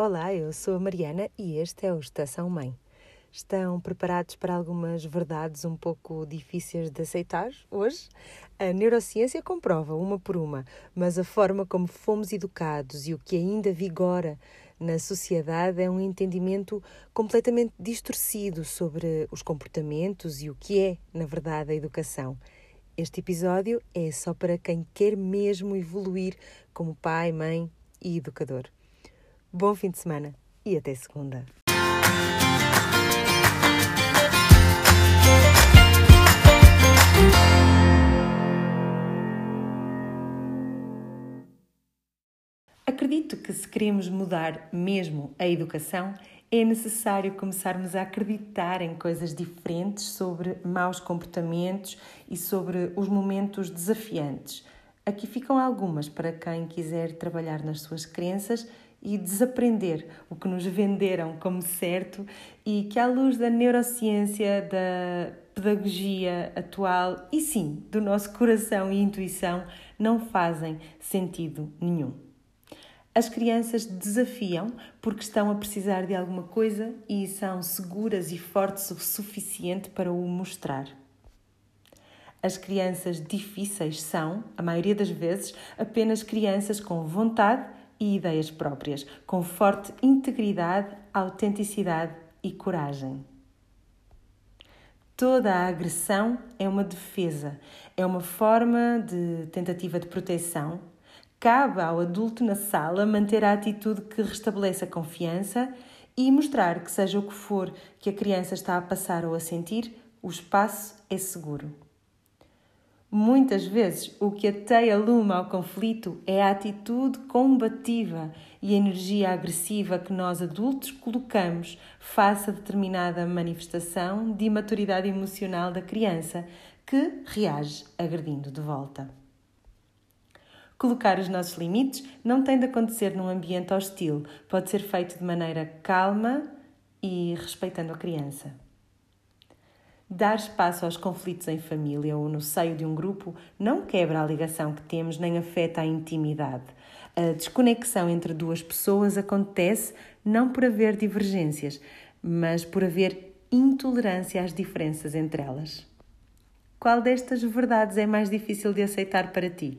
Olá, eu sou a Mariana e este é o Estação Mãe. Estão preparados para algumas verdades um pouco difíceis de aceitar hoje? A neurociência comprova uma por uma, mas a forma como fomos educados e o que ainda vigora na sociedade é um entendimento completamente distorcido sobre os comportamentos e o que é, na verdade, a educação. Este episódio é só para quem quer mesmo evoluir como pai, mãe e educador. Bom fim de semana e até segunda. Acredito que se queremos mudar mesmo a educação, é necessário começarmos a acreditar em coisas diferentes sobre maus comportamentos e sobre os momentos desafiantes. Aqui ficam algumas para quem quiser trabalhar nas suas crenças e desaprender o que nos venderam como certo e que, à luz da neurociência, da pedagogia atual e sim do nosso coração e intuição, não fazem sentido nenhum. As crianças desafiam porque estão a precisar de alguma coisa e são seguras e fortes o suficiente para o mostrar. As crianças difíceis são, a maioria das vezes, apenas crianças com vontade e ideias próprias, com forte integridade, autenticidade e coragem. Toda a agressão é uma defesa, é uma forma de tentativa de proteção. Cabe ao adulto na sala manter a atitude que restabeleça a confiança e mostrar que, seja o que for que a criança está a passar ou a sentir, o espaço é seguro. Muitas vezes, o que ateia lume ao conflito é a atitude combativa e a energia agressiva que nós adultos colocamos face a determinada manifestação de imaturidade emocional da criança que reage agredindo de volta. Colocar os nossos limites não tem de acontecer num ambiente hostil, pode ser feito de maneira calma e respeitando a criança. Dar espaço aos conflitos em família ou no seio de um grupo não quebra a ligação que temos nem afeta a intimidade. A desconexão entre duas pessoas acontece não por haver divergências, mas por haver intolerância às diferenças entre elas. Qual destas verdades é mais difícil de aceitar para ti?